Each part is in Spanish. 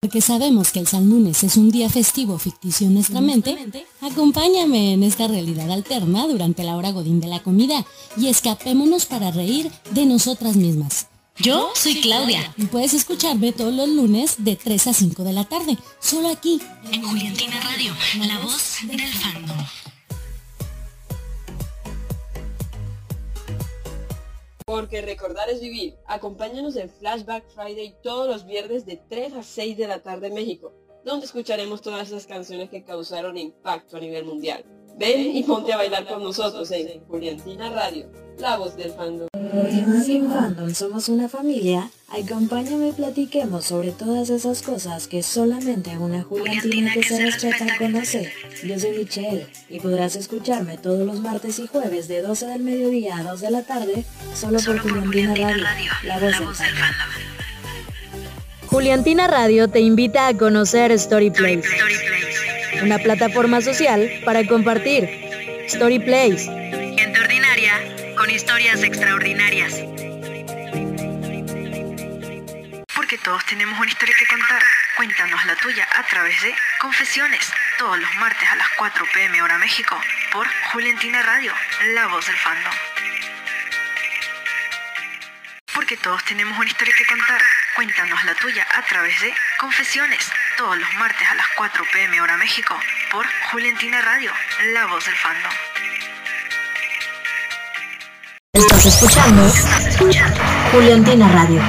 Porque sabemos que el San Lunes es un día festivo ficticio en nuestra mente, acompáñame en esta realidad alterna durante la hora godín de la comida y escapémonos para reír de nosotras mismas. Yo soy Claudia. Y puedes escucharme todos los lunes de 3 a 5 de la tarde, solo aquí, en Juliantina Radio, la voz del fandom. Porque recordar es vivir. Acompáñanos en Flashback Friday todos los viernes de 3 a 6 de la tarde en México, donde escucharemos todas esas canciones que causaron impacto a nivel mundial. Ven y ponte a bailar con nosotros en Juliantina Radio, la voz del fandom. Un fandom somos una familia, acompáñame y platiquemos sobre todas esas cosas que solamente una Juliantina que se respeta conoce. Yo soy Michelle y podrás escucharme todos los martes y jueves de 12 del mediodía a 2 de la tarde solo, por Juliantina, Radio, la voz, del fandom. Juliantina Radio te invita a conocer Story Place una plataforma social para compartir. Story Place. Gente ordinaria con historias extraordinarias. Porque todos tenemos una historia que contar. Cuéntanos la tuya a través de Confesiones, todos los martes a las 4 pm hora México, por Juliantina Radio, la voz del fandom. Porque todos tenemos una historia que contar. Cuéntanos la tuya a través de Confesiones, todos los martes a las 4 pm hora México, por Juliantina Radio, la voz del fandom. Estás escuchando, Estás escuchando Juliantina Radio,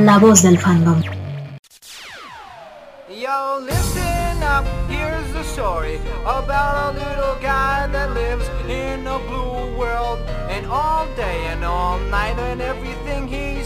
la voz del fandom. Yo, listen up, here's the story about a little guy that lives in a blue world. And all day and all night, and everything he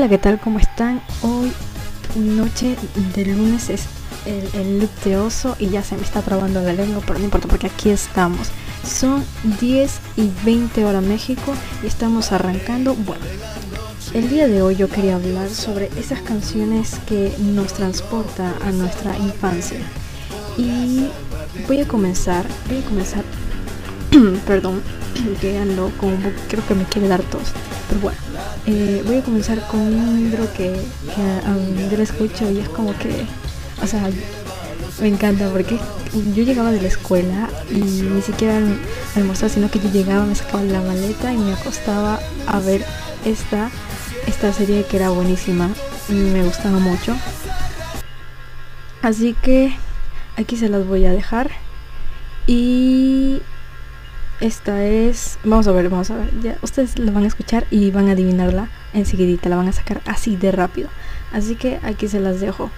Hola, ¿qué tal? ¿Cómo están? Hoy, noche de lunes, es el, el y ya se me está trabando la lengua, pero no importa porque aquí estamos. Son 10 y 20 hora México y estamos arrancando. Bueno, el día de hoy yo quería hablar sobre esas canciones que nos transporta a nuestra infancia. Y voy a comenzar, voy a comenzar, perdón, un poco, creo que me quiere dar tos, pero bueno. Eh, voy a comenzar con un libro que, que um, yo lo escucho y es como que, o sea, me encanta porque yo llegaba de la escuela y ni siquiera almorzaba, sino que yo llegaba, me sacaba la maleta y me acostaba a ver esta, esta serie que era buenísima y me gustaba mucho. Así que aquí se las voy a dejar esta es, vamos a ver, vamos a ver, ya ustedes la van a escuchar y van a adivinarla enseguidita, la van a sacar así de rápido. Así que aquí se las dejo.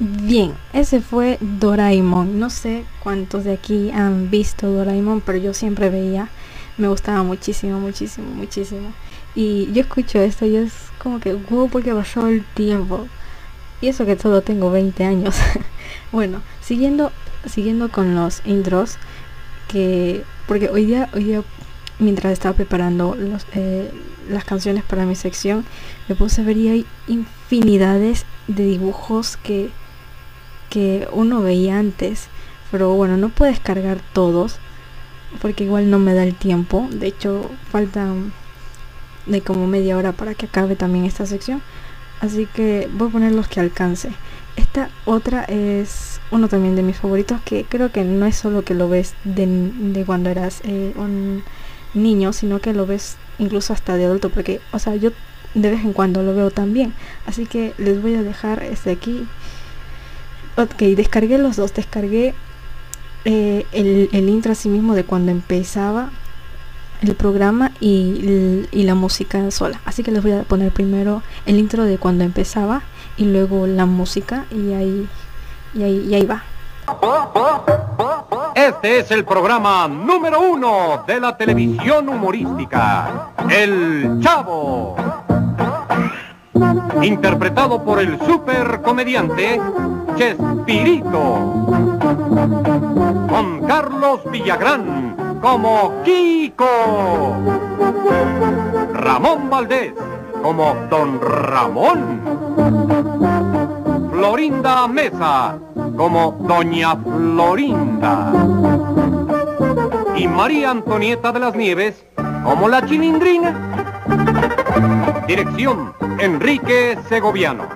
Bien, ese fue Doraemon. No sé cuántos de aquí han visto Doraemon, pero yo siempre veía. Me gustaba muchísimo, muchísimo, muchísimo. Y yo escucho esto y es como que, wow, porque pasado el tiempo. Y eso que solo tengo 20 años. bueno, siguiendo, siguiendo con los intros, que porque hoy día, hoy día mientras estaba preparando los, eh, las canciones para mi sección, me puse a ver y hay infinidades de dibujos que, que uno veía antes. Pero bueno, no puedo descargar todos porque igual no me da el tiempo. De hecho, faltan de como media hora para que acabe también esta sección. Así que voy a poner los que alcance. Esta otra es uno también de mis favoritos que creo que no es solo que lo ves de, de cuando eras eh, un niño, sino que lo ves incluso hasta de adulto, porque, o sea, yo de vez en cuando lo veo también. Así que les voy a dejar este aquí. Ok, descargué los dos, descargué eh, el, el intro así mismo de cuando empezaba el programa y, y la música sola. Así que les voy a poner primero el intro de cuando empezaba y luego la música y ahí, y ahí, y ahí va. Este es el programa número uno de la televisión humorística, El Chavo. Interpretado por el super comediante Chespirito. Con Carlos Villagrán como Kiko. Ramón Valdés como Don Ramón. Florinda Mesa como Doña Florinda. Y María Antonieta de las Nieves como la Chilindrina. Dirección Enrique Segoviano.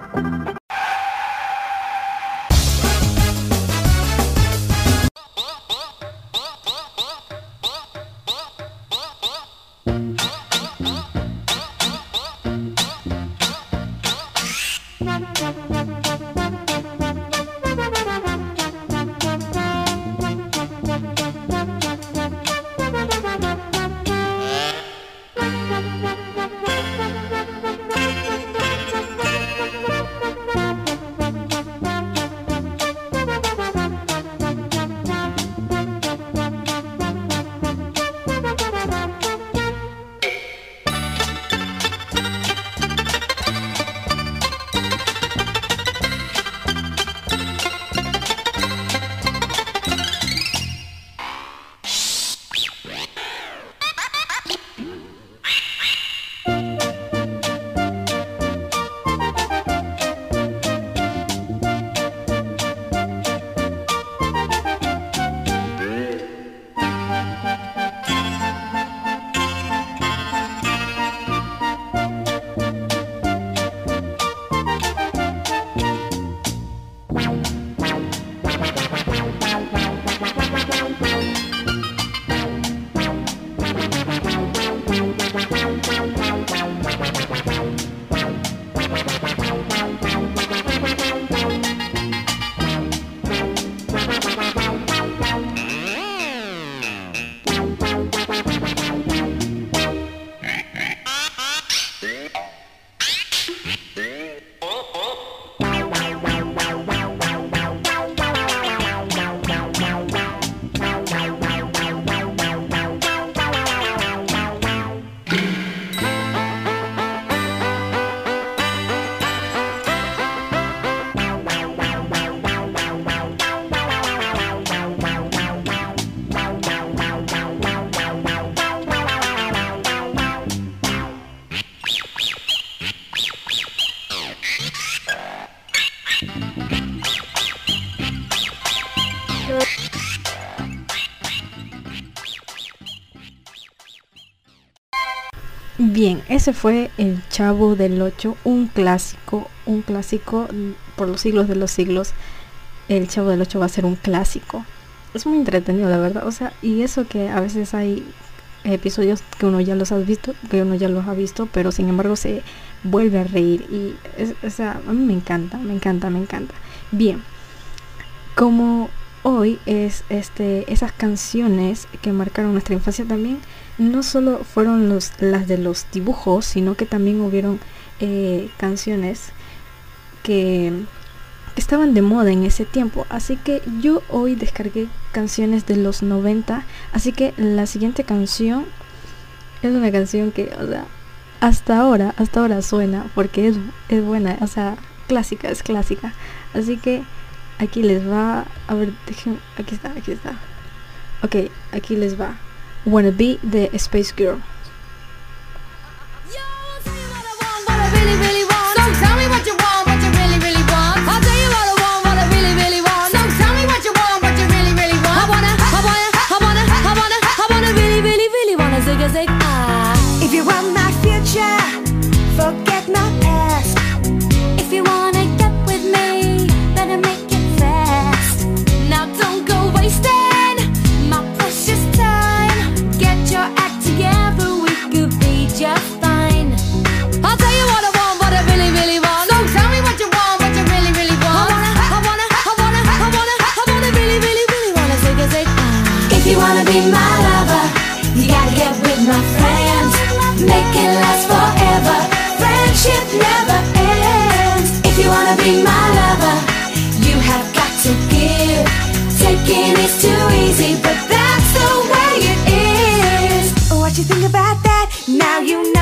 Ese fue El Chavo del 8, un clásico, un clásico por los siglos de los siglos. El Chavo del 8 va a ser un clásico. Es muy entretenido, la verdad. O sea, y eso que a veces hay episodios que uno ya los ha visto, que uno ya los ha visto, pero sin embargo se vuelve a reír. Y es, o sea, a mí me encanta, me encanta, me encanta. Bien, como hoy es este esas canciones que marcaron nuestra infancia también no solo fueron los, las de los dibujos sino que también hubieron eh, canciones que estaban de moda en ese tiempo. Así que yo hoy descargué canciones de los 90. Así que la siguiente canción es una canción que, o sea, hasta ahora, hasta ahora suena porque es, es buena, o sea, clásica, es clásica. Así que aquí les va, a ver, dejen, aquí está, aquí está. Ok, aquí les va. Wanna Be de Space Girl. what I really, really want. So tell be my lover, you have got to give. Taking is too easy, but that's the way it is. What you think about that? Now you know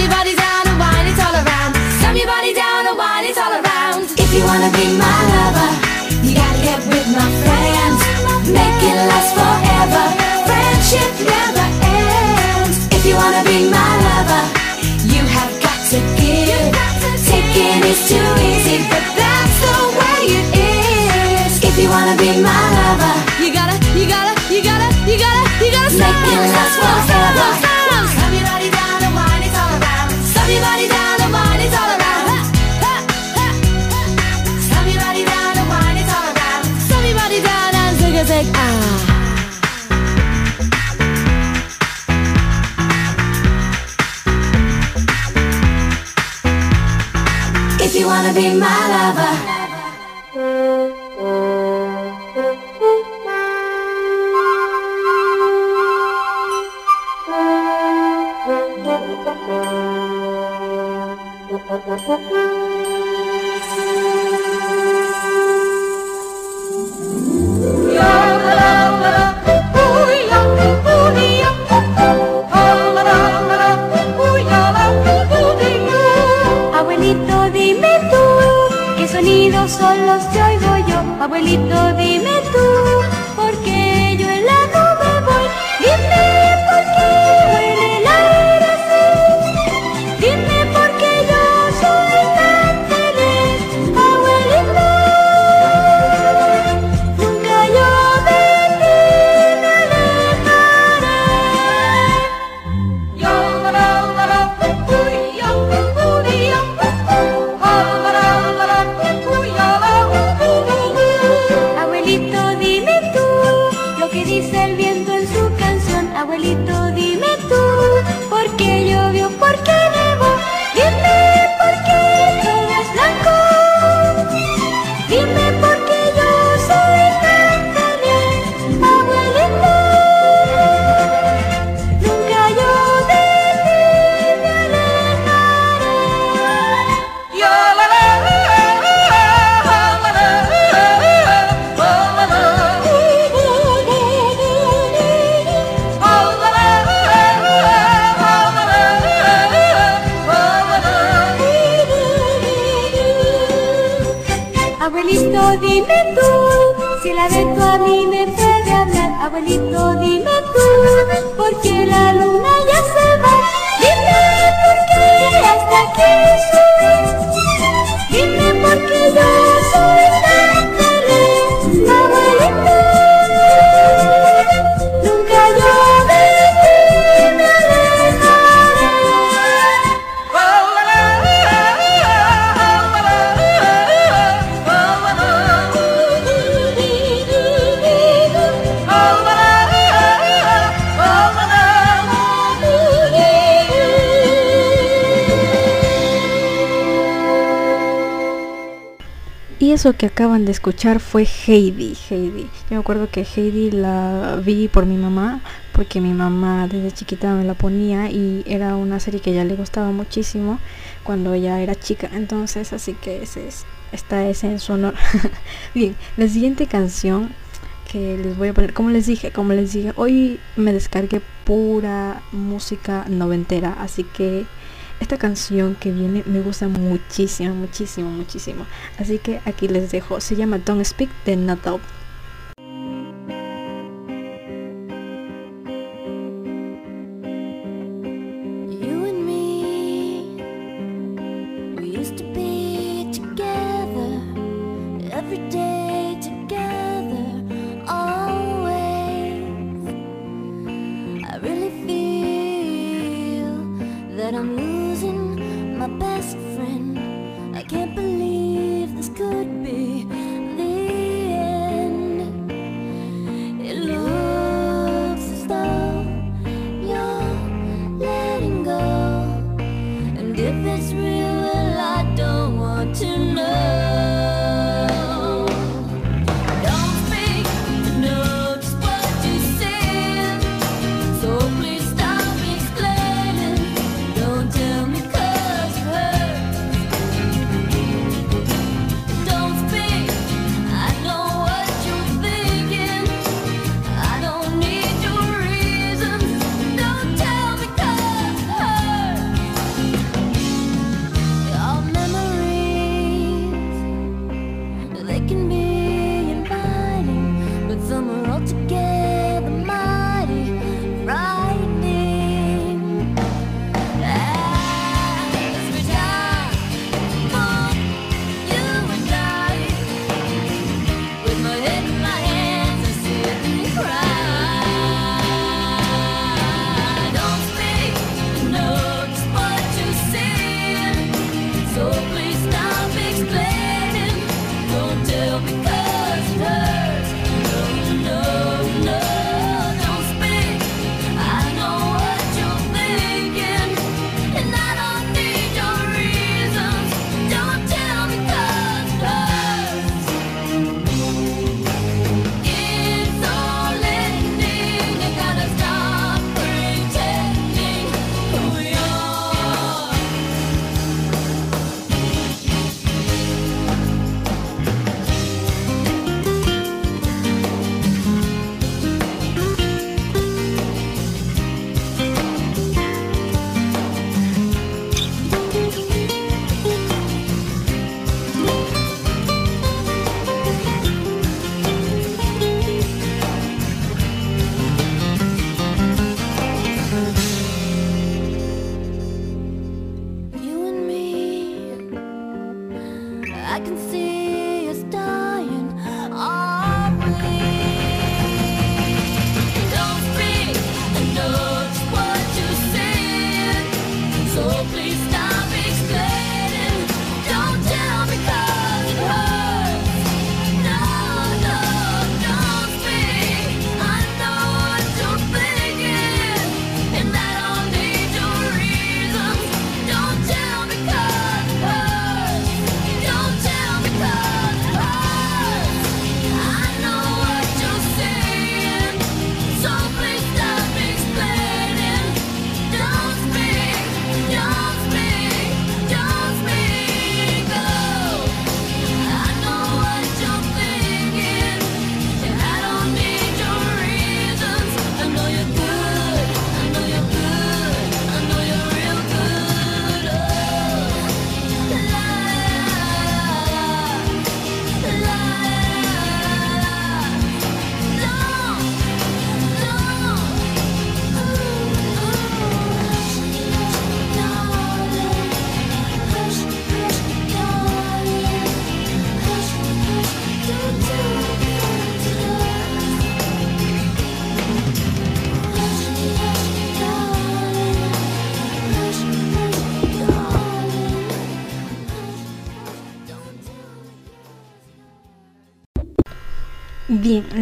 your body down and wine it all around. Slam your body down and wine it all around. If you wanna be my lover, you gotta get with my friends. Make it last forever. Friendship never ends. If you wanna be my lover, you have got to give. Taking is too easy, but that's the way it is. If you wanna be my lover, You gotta, you gotta, you gotta, you gotta, you gotta Make it last forever. Be my lover. eso que acaban de escuchar fue Heidi, Heidi. Yo me acuerdo que Heidi la vi por mi mamá, porque mi mamá desde chiquita me la ponía y era una serie que ya le gustaba muchísimo cuando ella era chica. Entonces, así que ese es, esta es en su honor. Bien, la siguiente canción que les voy a poner, como les dije, como les dije, hoy me descargué pura música noventera, así que esta canción que viene me gusta muchísimo, muchísimo, muchísimo. Así que aquí les dejo. Se llama Don't Speak de Not Dope.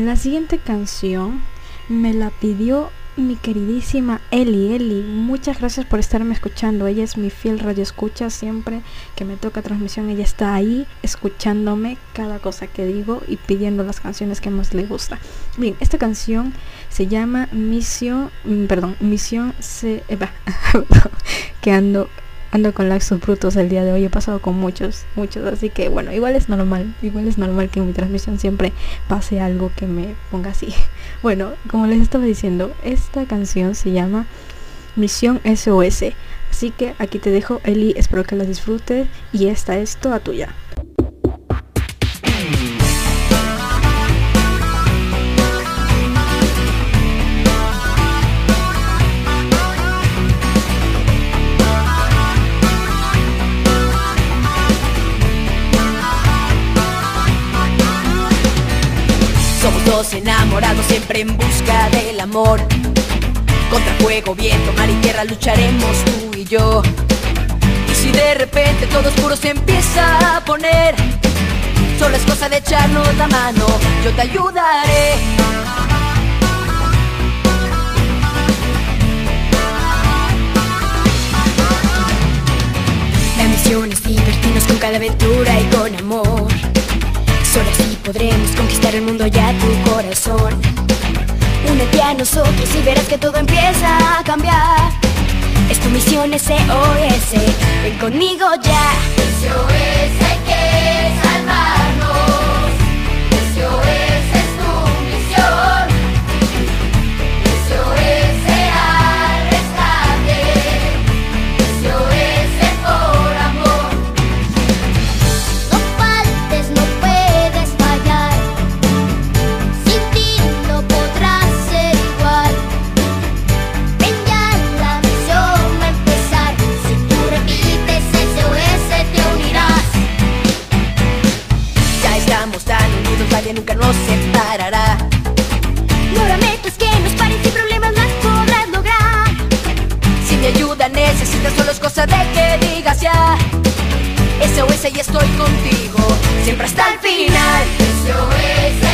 La siguiente canción me la pidió mi queridísima Eli. Eli, muchas gracias por estarme escuchando. Ella es mi fiel radio escucha. Siempre que me toca transmisión, ella está ahí escuchándome cada cosa que digo y pidiendo las canciones que más le gusta. Bien, esta canción se llama Misión, mm, perdón, Misión se, eh, va, que ando ando con laxos brutos el día de hoy, he pasado con muchos, muchos, así que bueno, igual es normal, igual es normal que en mi transmisión siempre pase algo que me ponga así. Bueno, como les estaba diciendo, esta canción se llama Misión SOS, así que aquí te dejo, Eli, espero que la disfrutes y esta es toda tuya. Dos enamorados siempre en busca del amor. Contra fuego, viento, mar y tierra lucharemos tú y yo. Y si de repente todo oscuro se empieza a poner, solo es cosa de echarnos la mano, yo te ayudaré. La misión es divertirnos con cada aventura y con amor. Solo así podremos conquistar el mundo y a tu corazón. Únete a nosotros y verás que todo empieza a cambiar. Es tu misión SOS, ven conmigo ya. Nos separará. No habrá metas que nos paren sin problemas las podrás lograr. Si mi ayuda necesitas, solo es cosa de que digas ya. SOS y estoy contigo, siempre hasta el final. SOS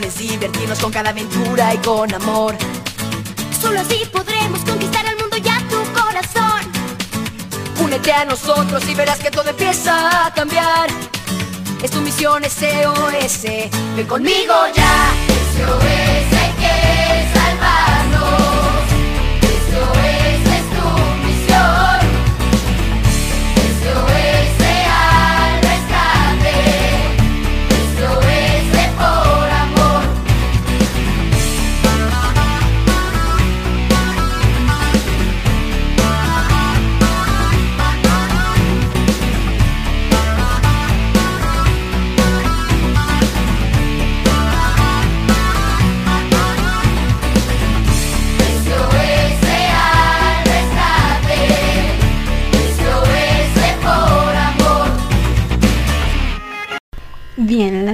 Divertirnos con cada aventura y con amor. Solo así podremos conquistar el mundo y a tu corazón. Únete a nosotros y verás que todo empieza a cambiar. Es tu misión SOS, ven conmigo ya. SOS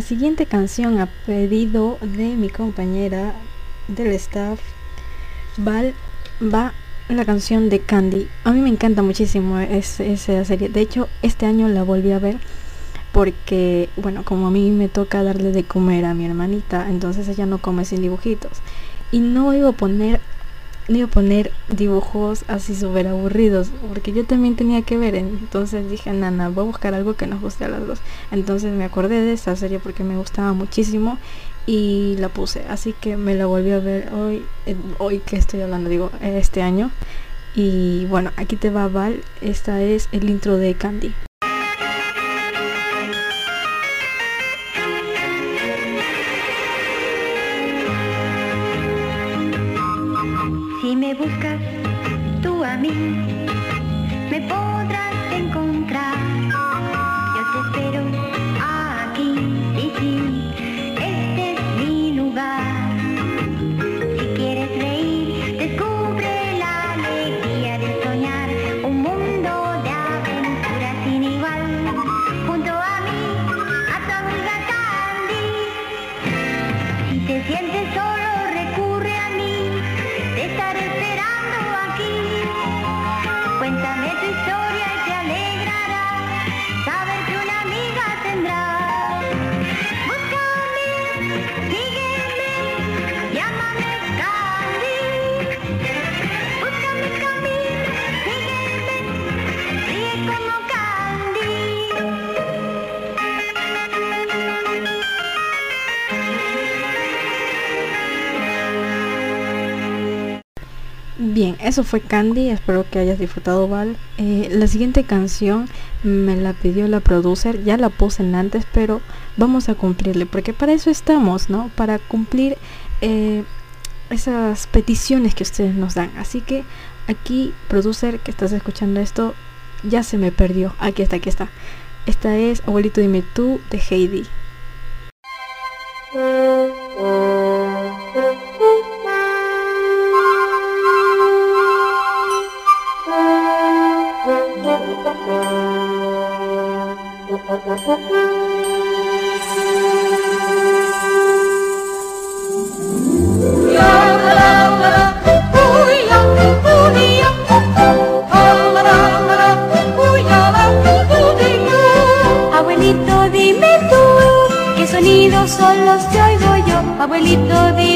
siguiente canción a pedido de mi compañera del staff Val va la canción de Candy. A mí me encanta muchísimo es- esa serie. De hecho, este año la volví a ver porque, bueno, como a mí me toca darle de comer a mi hermanita, entonces ella no come sin dibujitos. Y no iba a poner no iba a poner dibujos así súper aburridos porque yo también tenía que ver entonces dije nana voy a buscar algo que nos guste a las dos entonces me acordé de esta serie porque me gustaba muchísimo y la puse así que me la volví a ver hoy hoy que estoy hablando digo este año. Y bueno aquí te va Val esta es el intro de Candy Bien, eso fue Candy, espero que hayas disfrutado Val. Eh, la siguiente canción me la pidió la producer, ya la puse en antes, pero vamos a cumplirle, porque para eso estamos, ¿no? Para cumplir eh, esas peticiones que ustedes nos dan. Así que aquí, producer, que estás escuchando esto, ya se me perdió. Aquí está, aquí está. Esta es Abuelito Dime Tú de Heidi. Abuelito, dime tú, ¿qué sonidos son los que oigo yo? Abuelito, dime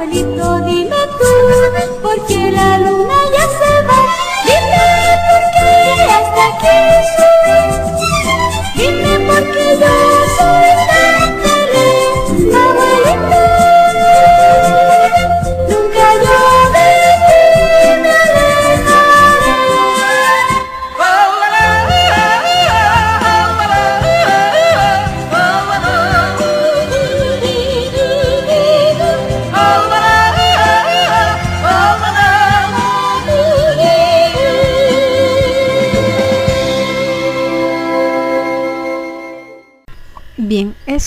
Abuelito,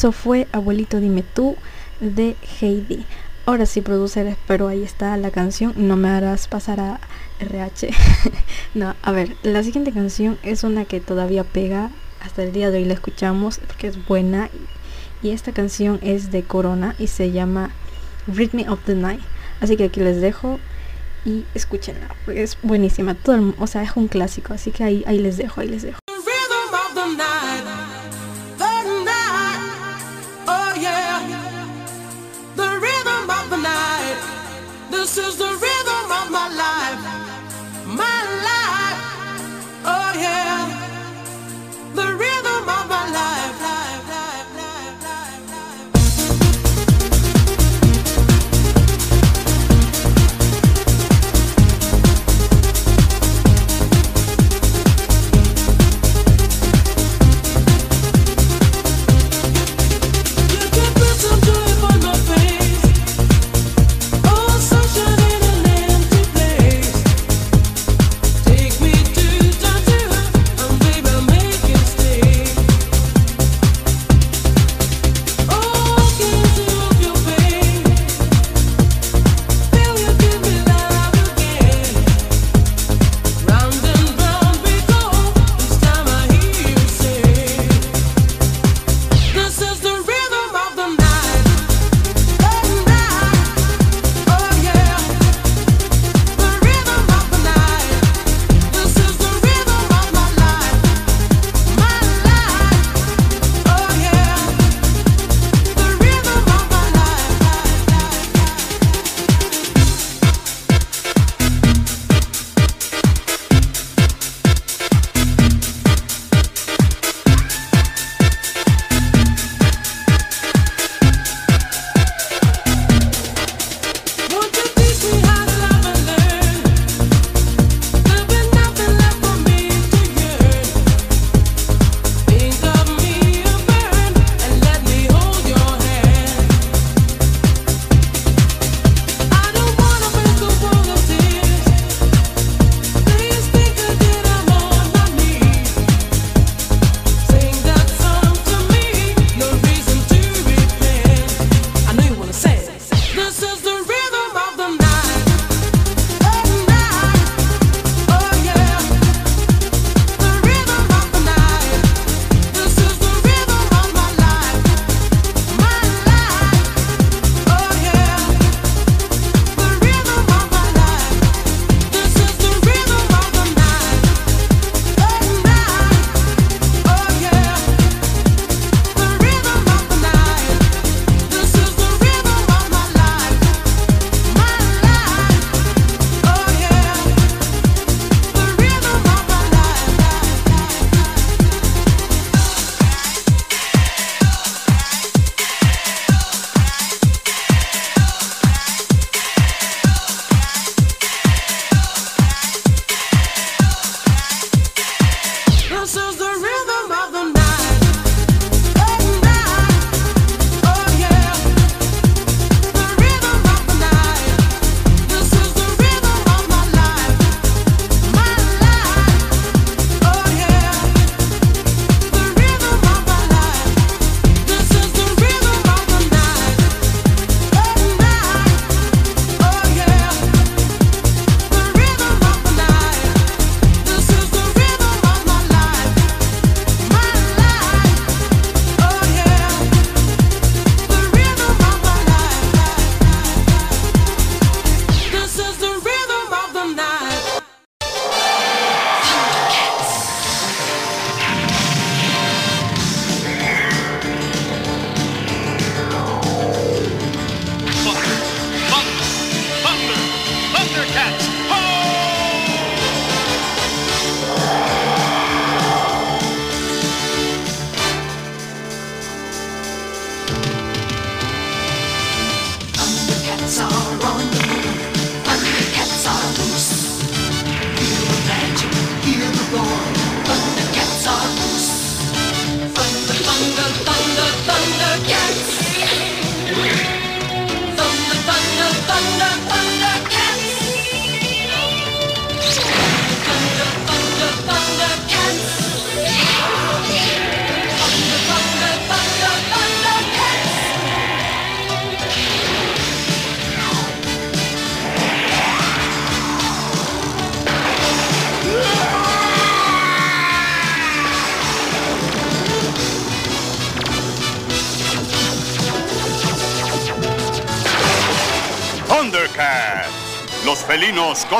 eso fue Abuelito Dime Tú de Heidi. Ahora sí, producer, espero ahí está la canción. No me harás pasar a RH. no, a ver, la siguiente canción es una que todavía pega. Hasta el día de hoy la escuchamos porque es buena. Y esta canción es de Corona y se llama Rhythm of the Night. Así que aquí les dejo y escúchenla. porque Es buenísima. Todo o sea, es un clásico. Así que ahí, ahí les dejo, ahí les dejo.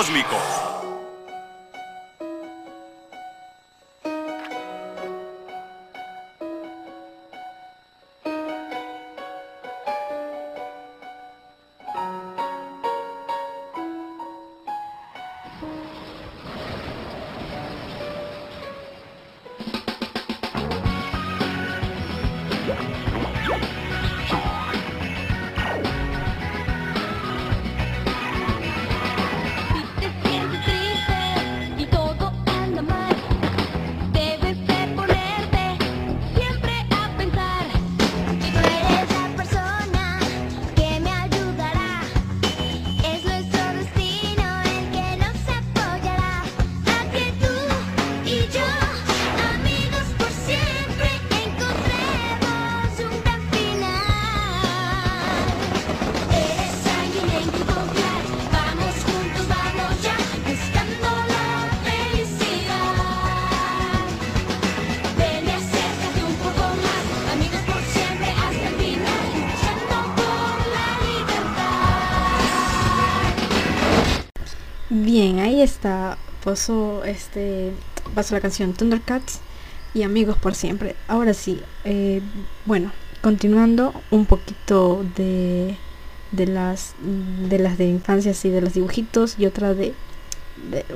Felinos está. Pasó este. Pasó la canción Thundercats y Amigos por siempre. Ahora sí, eh, bueno, continuando un poquito de de las de las de infancia y de los dibujitos y otra de,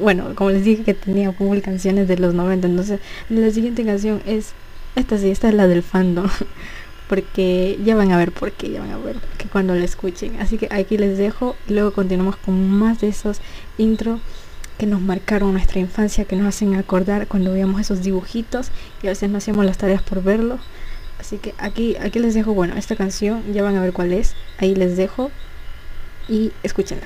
bueno, como les dije que tenía como canciones de los 90, entonces la siguiente canción es esta sí, esta es la del fandom. Porque ya van a ver por qué, ya van a ver que cuando la escuchen. Así que aquí les dejo y luego continuamos con más de esos intro que nos marcaron nuestra infancia, que nos hacen acordar cuando veíamos esos dibujitos y a veces no hacíamos las tareas por verlo. Así que aquí, aquí les dejo, bueno, esta canción, ya van a ver cuál es. Ahí les dejo y escúchenla.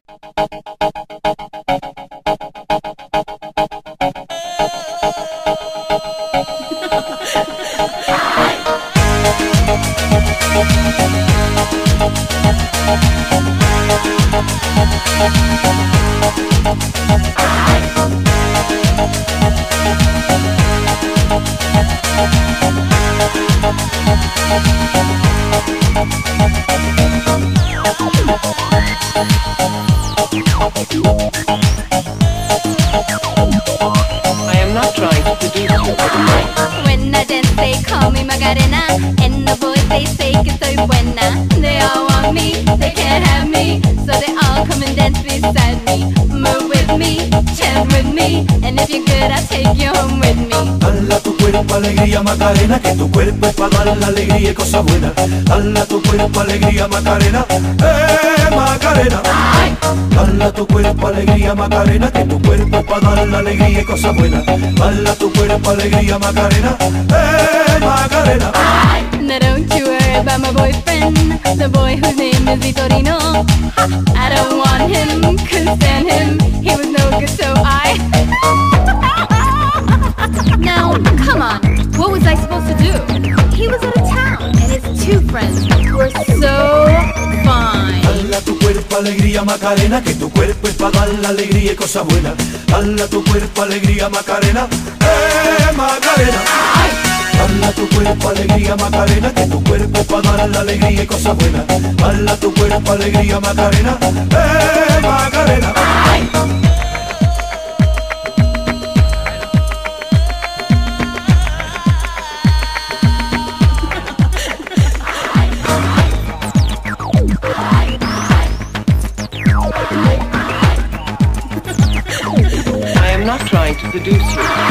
When I dance, they call me Macarena, and the boys they say que soy buena. They all they can't have me, so they all come and dance beside me. Move with me, chant with me, and if you're good, I'll take you home with me. Dala tu cuerpo alegría Macarena, que tu cuerpo es para dar la alegría y cosas buenas. Dala tu cuerpo alegría Macarena, eh Macarena. Dala tu cuerpo alegría Macarena, que tu cuerpo es para dar la alegría y cosas buenas. Dala tu cuerpo alegría Macarena, eh Macarena. Now don't about my boyfriend, the boy whose name is Vitorino. I don't want him, couldn't stand him, he was no good, so I. now, come on, what was I supposed to do? He was out of town, and his two friends were so fine. Dala tu cuerpo alegría Macarena, que tu cuerpo es para dar la alegría y cosas buenas. Dala tu cuerpo alegría Macarena, eh Macarena. Dala tu cuerpo alegría Macarena, que tu cuerpo para dar la alegría y cosas buenas. Dala tu cuerpo alegría Macarena, eh Macarena. I am not trying to seduce you.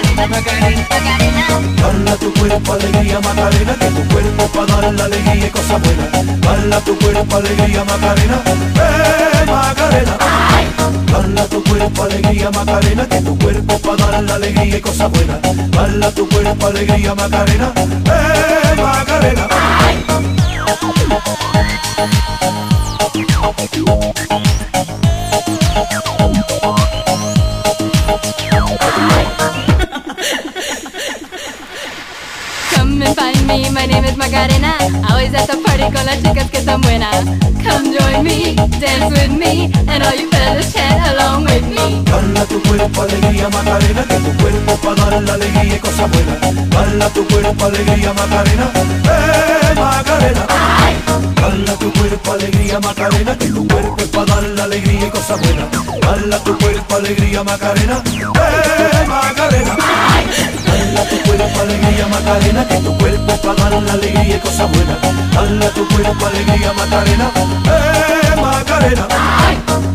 Dala tu cuerpo alegría Macarena, que tu cuerpo para dar la alegría y cosas buenas. Dala tu cuerpo alegría Macarena, eh Macarena. Dala tu cuerpo alegría Macarena, que tu cuerpo para dar la alegría y cosas buenas. Dala tu cuerpo alegría Macarena, eh Macarena. Come me, my name is Macarena. Always at the party con las chicas que están buenas. Come join me, dance with me, and all you fellas chat along with me. Bala tu cuerpo, alegría, Macarena, que tu cuerpo para dar la alegría y cosas buenas. Bala tu cuerpo, alegría, Macarena, eh, Macarena. Bala tu cuerpo, alegría, Macarena, que tu cuerpo es para dar la alegría y cosas buenas. Bala tu cuerpo, alegría, Macarena, eh, Macarena. Alegría, Macarena, que tu cuerpo para dar la alegría y cosas buenas. Bala tu cuerpo, alegría, Macarena, eh, Macarena.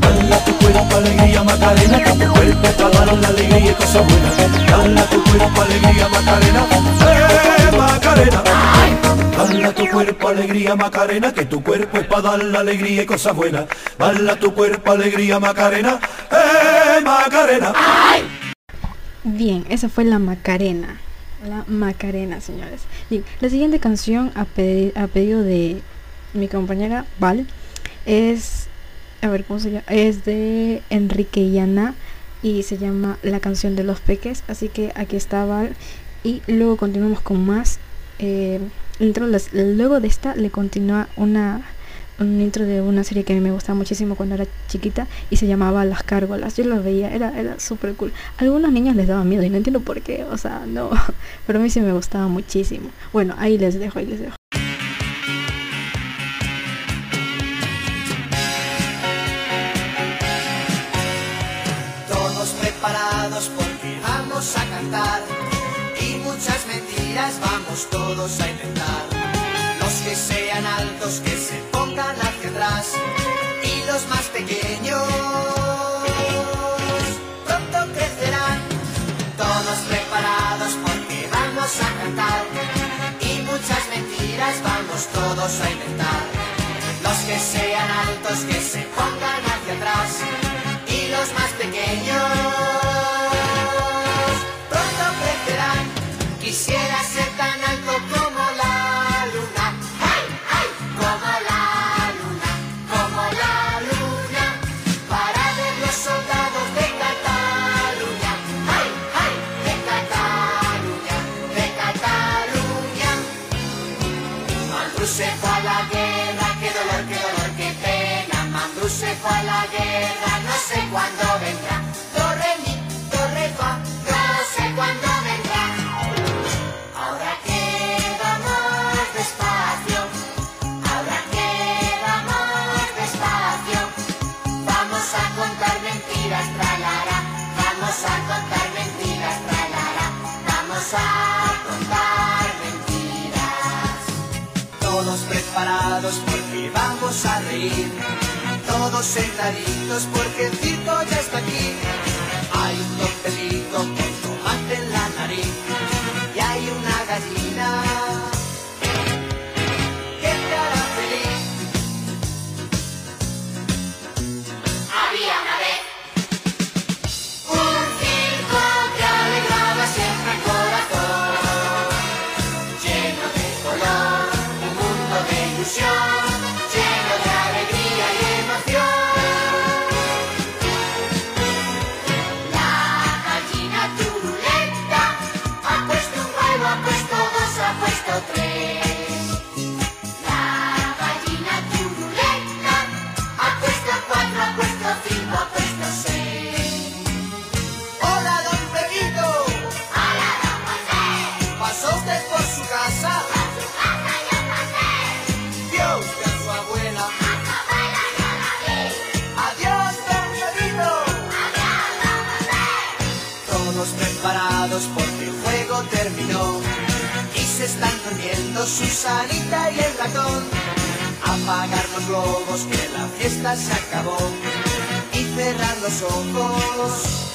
Bala tu cuerpo, alegría, Macarena, que tu cuerpo para dar la alegría y cosas buenas. Bala tu cuerpo, alegría, Macarena, eh, Macarena. Bala tu cuerpo, alegría, Macarena, que tu cuerpo es para dar la alegría y cosas buenas. Bala tu cuerpo, alegría, Macarena, eh, Macarena. Bien, esa fue la Macarena. La Macarena, señores. La siguiente canción a, pedi- a pedido de mi compañera Val es. A ver, ¿cómo se llama? Es de Enrique y Ana y se llama La canción de los peques. Así que aquí está Val. Y luego continuamos con más. Eh, luego de esta le continúa una un intro de una serie que a mí me gustaba muchísimo cuando era chiquita y se llamaba Las Cárgolas. Yo lo veía, era, era súper cool. A algunos niños les daba miedo y no entiendo por qué, o sea, no, pero a mí sí me gustaba muchísimo. Bueno, ahí les dejo, ahí les dejo. Todos preparados porque vamos a cantar y muchas mentiras vamos todos a inventar. Los que sean altos que se y los más pequeños pronto crecerán. Todos preparados porque vamos a cantar y muchas mentiras vamos todos a inventar. Los que sean altos que se cuándo vendrá. Do, re, mi, do, fa, no sé cuándo vendrá. Ahora que vamos despacio, ahora que vamos despacio, vamos a contar mentiras, tralara, vamos a contar mentiras, tralara, vamos a contar mentiras. Todos preparados porque vamos a reír, todos sentaditos porque el ya está aquí. Hay un tortelito porque el juego terminó y se están durmiendo Susanita y el ratón. Apagar los globos que la fiesta se acabó y cerrar los ojos.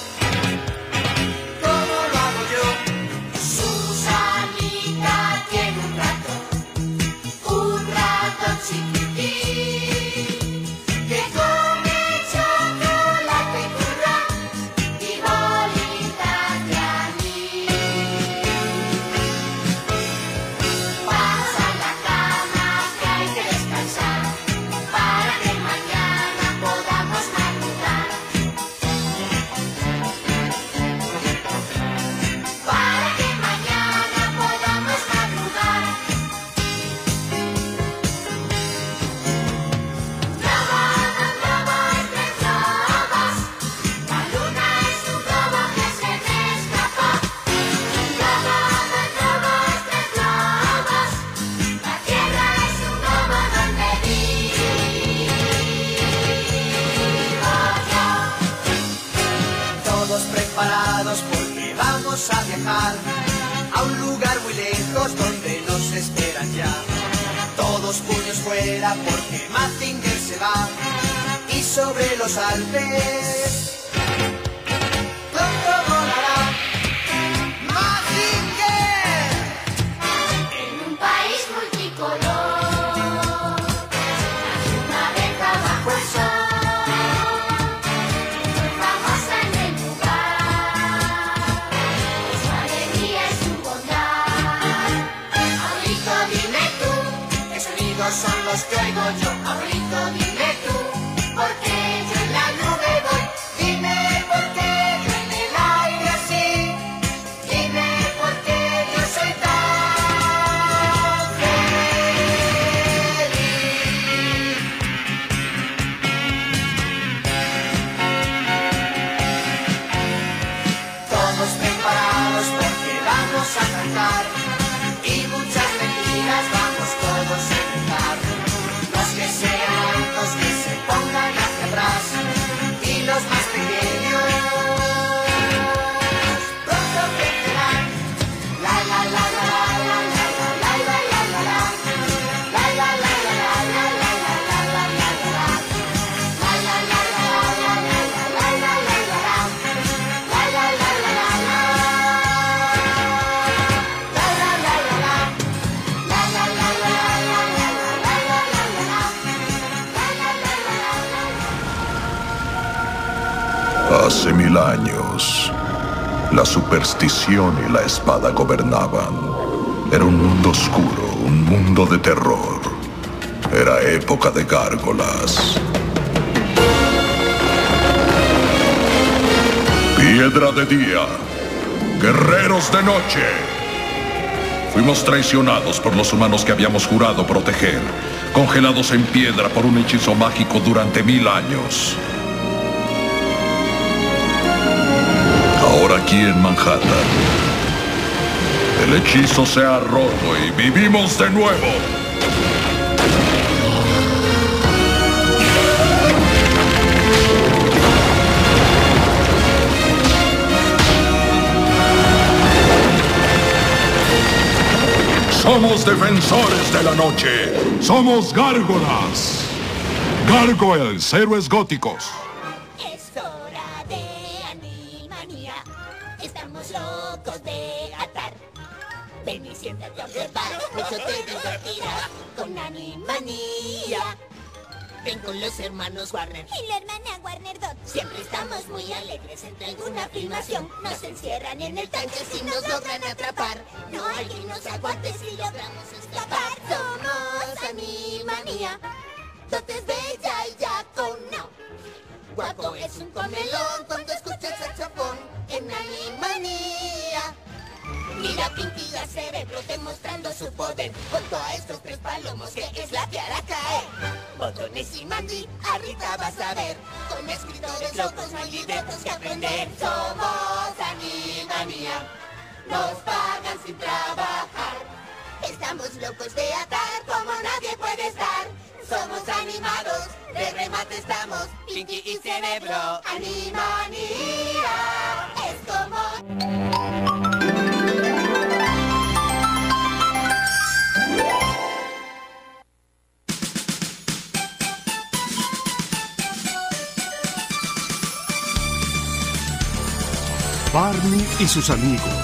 Y la espada gobernaban. Era un mundo oscuro, un mundo de terror. Era época de gárgolas. Piedra de día, guerreros de noche. Fuimos traicionados por los humanos que habíamos jurado proteger, congelados en piedra por un hechizo mágico durante mil años. Aquí en Manhattan, el hechizo se ha roto y vivimos de nuevo. Somos defensores de la noche. Somos gárgolas. Gargoyles, héroes góticos. Ven y siéntate a observar. Mucho te divertirás con animanía. Ven con los hermanos Warner. Y la hermana Warner Dot. Siempre estamos muy alegres entre alguna filmación. Nos encierran en el tanque si nos logran atrapar. No hay quien nos aguante si logramos escapar. Somos animanía. Dot es bella y ya con no. Guapo es un comelón cuando escucha el saxofón en Animanía. Mira Pinky a Cerebro demostrando su poder junto a estos tres palomos que es la que hará caer. Botones y Mandy, ahorita vas a ver. Con escritores locos no libretos que aprender. Somos Animanía, nos pagan sin trabajar. Estamos locos de atar como nadie puede estar. Somos animados, de remate estamos, Pinky y Cerebro. Animanía es como... Barney y sus amigos.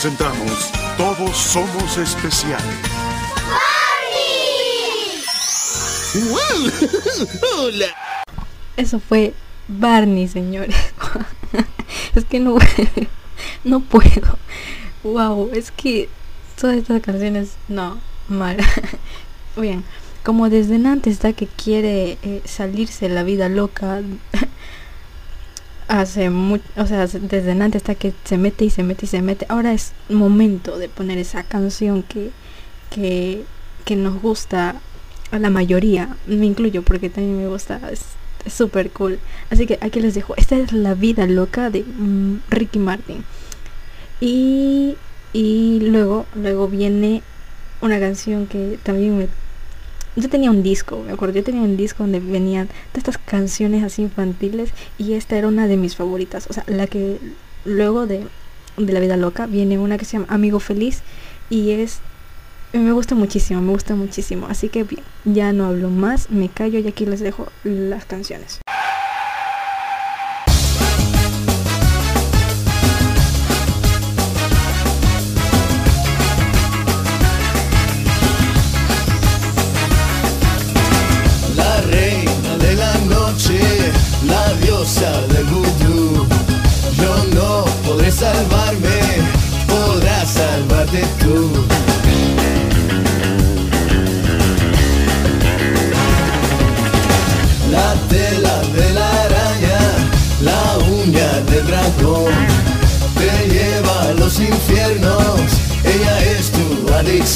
presentamos Todos Somos Especiales. ¡Barney! ¡Hola! Eso fue Barney, señores. es que no, no puedo. ¡Wow! Es que todas estas canciones, no, mal. Bien, como desde antes está que quiere eh, salirse la vida loca hace mucho, o sea, desde antes hasta que se mete y se mete y se mete. Ahora es momento de poner esa canción que, que, que nos gusta a la mayoría, me incluyo porque también me gusta, es súper cool. Así que aquí les dejo, esta es la vida loca de mm, Ricky Martin. Y, y luego, luego viene una canción que también me yo tenía un disco, me acuerdo, yo tenía un disco donde venían todas estas canciones así infantiles y esta era una de mis favoritas, o sea, la que luego de, de La Vida Loca viene una que se llama Amigo Feliz y es, me gusta muchísimo, me gusta muchísimo, así que bien, ya no hablo más, me callo y aquí les dejo las canciones.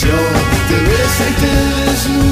show. There is like there is no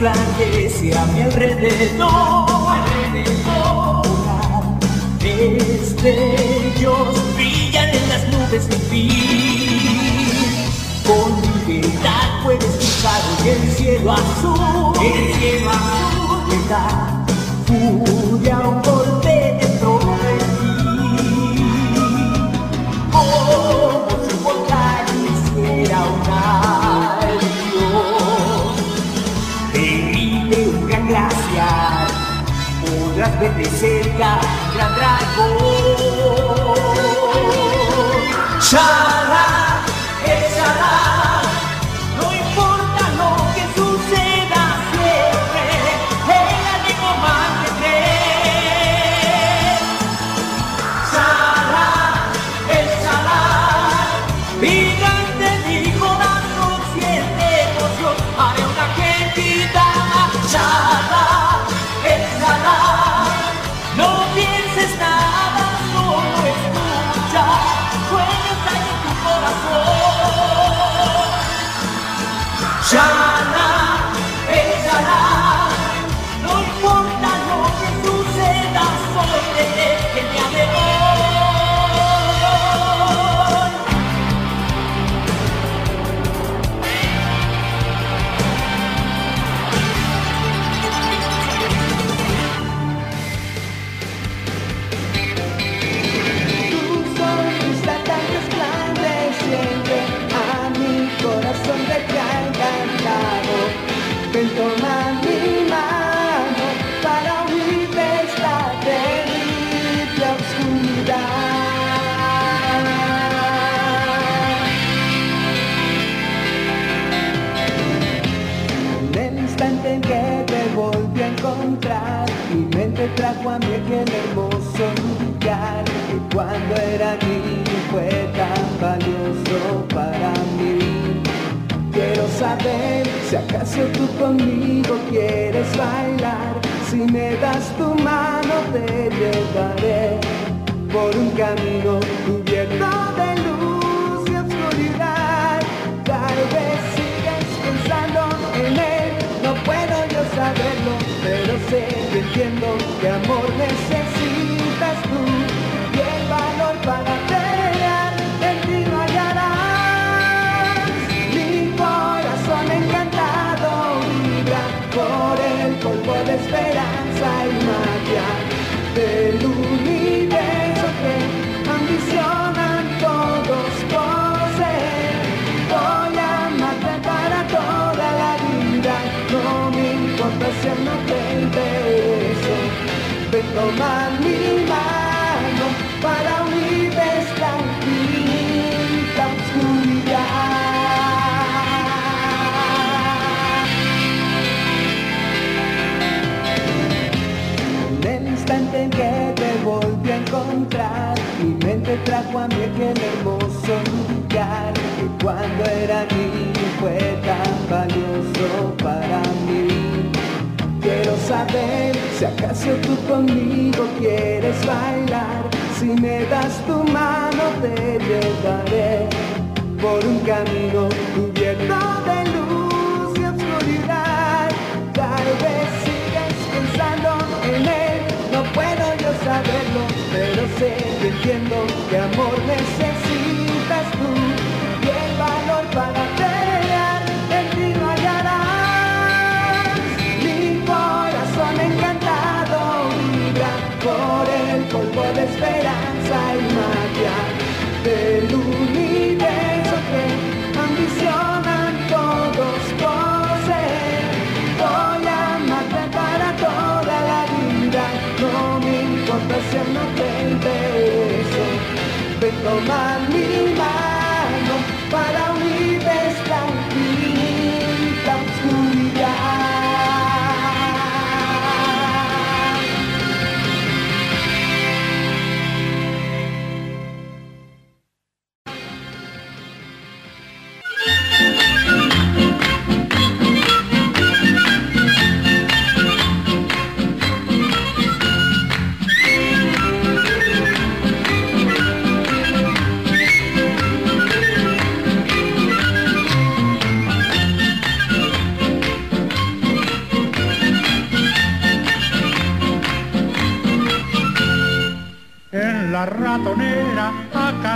resplandece a mi alrededor. alrededor. Destellos brillan en las nubes de ti. Con libertad puedes cruzar hoy el cielo azul. El cielo azul te da furia vete cerca, gran dragón. Chará. trajo a mí aquel hermoso lugar que cuando era niño fue tan valioso para mí. Quiero saber si acaso tú conmigo quieres bailar, si me das tu mano te llevaré por un camino cubierto de diciendo que amor necesita. te trajo a mí aquel hermoso lugar que cuando era niño fue tan valioso para mí. Quiero saber si acaso tú conmigo quieres bailar. Si me das tu mano te llevaré por un camino sintiendo que amor desea. pasión no te interesó. Ven, toma mi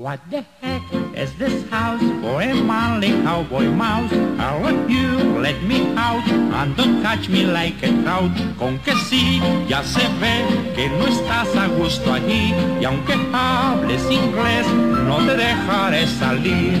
What the heck is this house a manly cowboy mouse? I'll let you let me out and don't catch me like a trout. Con que sí, ya se ve que no estás a gusto allí y aunque hables inglés, no te dejaré salir.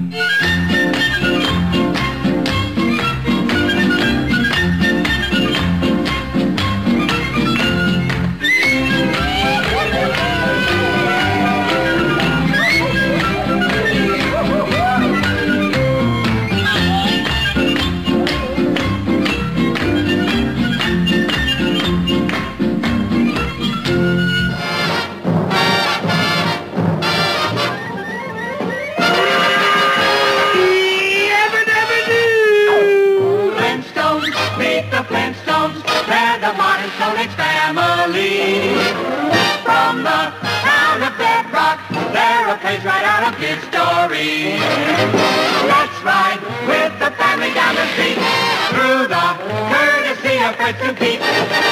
A page right out of his story. Let's ride with the family down the street, through the courtesy of Fred to Pete.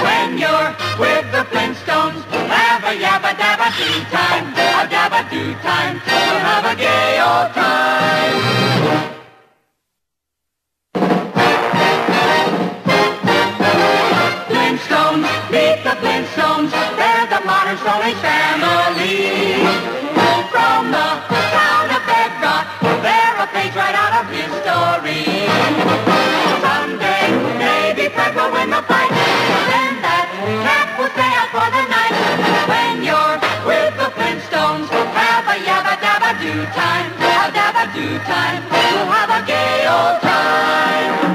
When you're with the Flintstones, have a yabba dabba do time, a dabba do time, we'll have a gay old time. Flintstones, meet the Flintstones, they're the modern Stone Age stay for the night. When you're with the Flintstones, have a do time, a do time, we'll have a gay old time.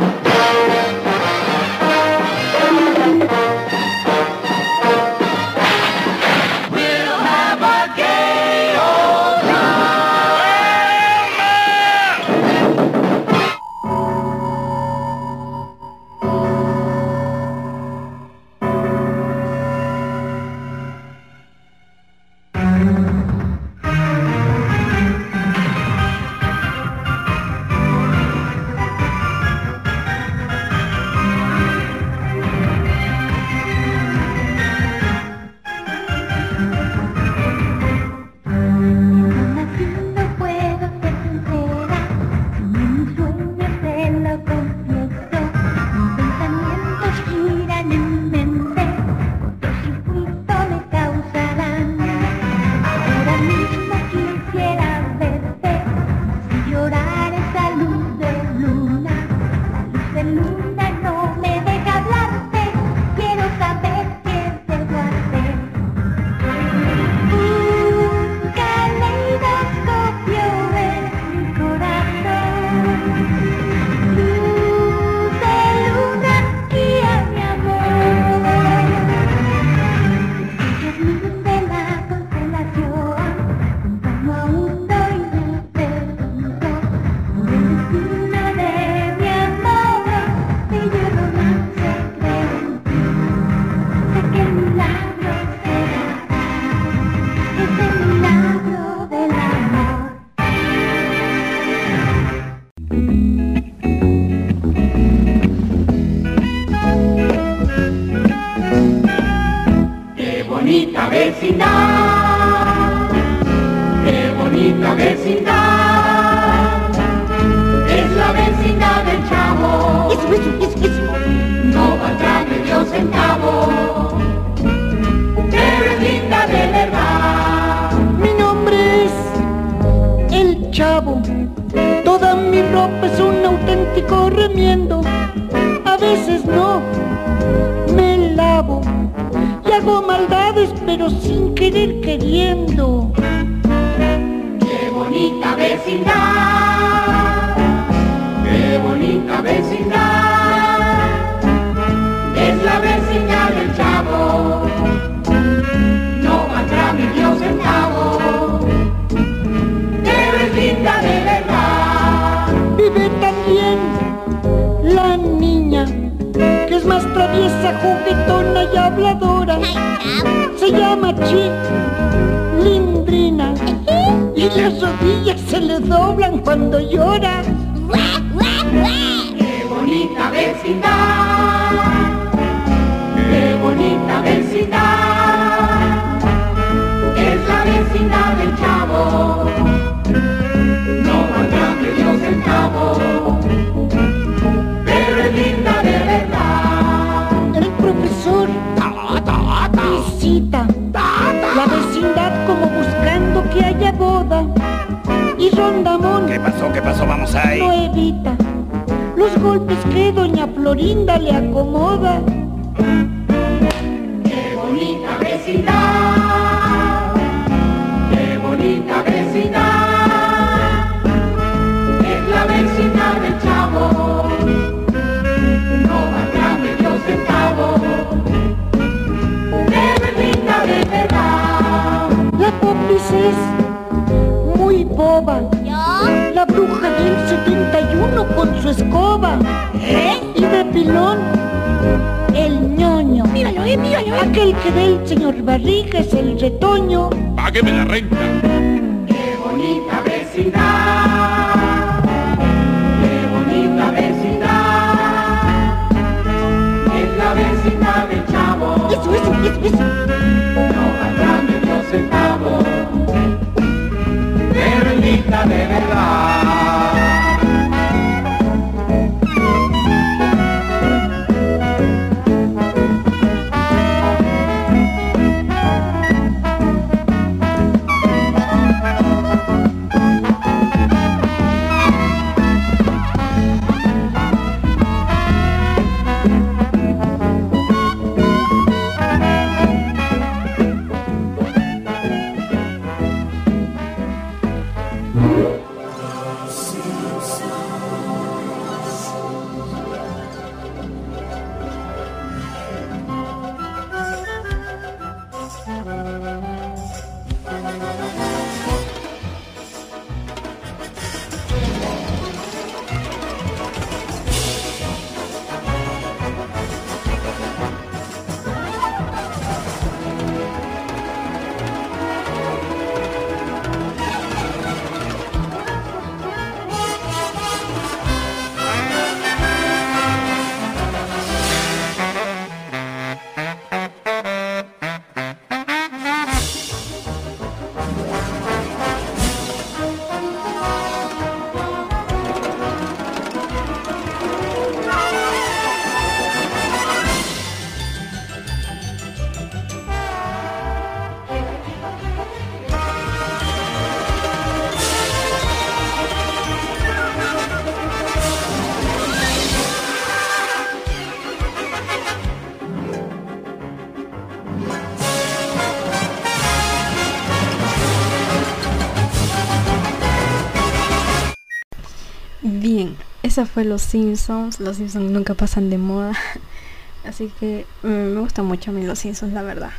Esa fue Los Simpsons. Los Simpsons nunca pasan de moda. Así que mm, me gusta mucho a mí Los Simpsons, la verdad.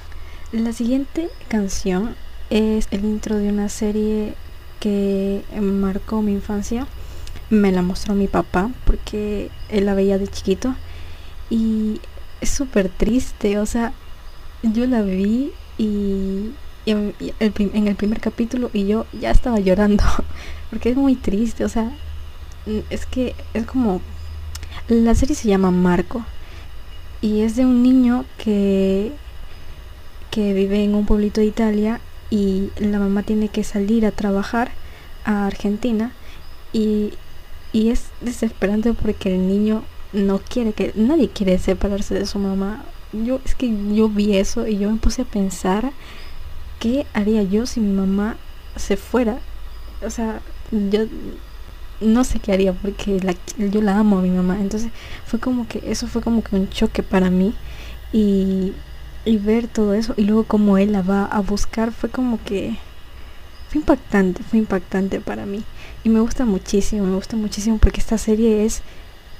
La siguiente canción es el intro de una serie que marcó mi infancia. Me la mostró mi papá porque él la veía de chiquito. Y es súper triste, o sea, yo la vi y, en, el primer capítulo y yo ya estaba llorando porque es muy triste, o sea, es que es como la serie se llama Marco y es de un niño que que vive en un pueblito de Italia y la mamá tiene que salir a trabajar a Argentina y, y es desesperante porque el niño no quiere que nadie quiere separarse de su mamá. Yo es que yo vi eso y yo me puse a pensar qué haría yo si mi mamá se fuera. O sea, yo no sé qué haría porque la, yo la amo a mi mamá. Entonces fue como que eso fue como que un choque para mí. Y, y ver todo eso y luego como él la va a buscar fue como que fue impactante, fue impactante para mí. Y me gusta muchísimo, me gusta muchísimo porque esta serie es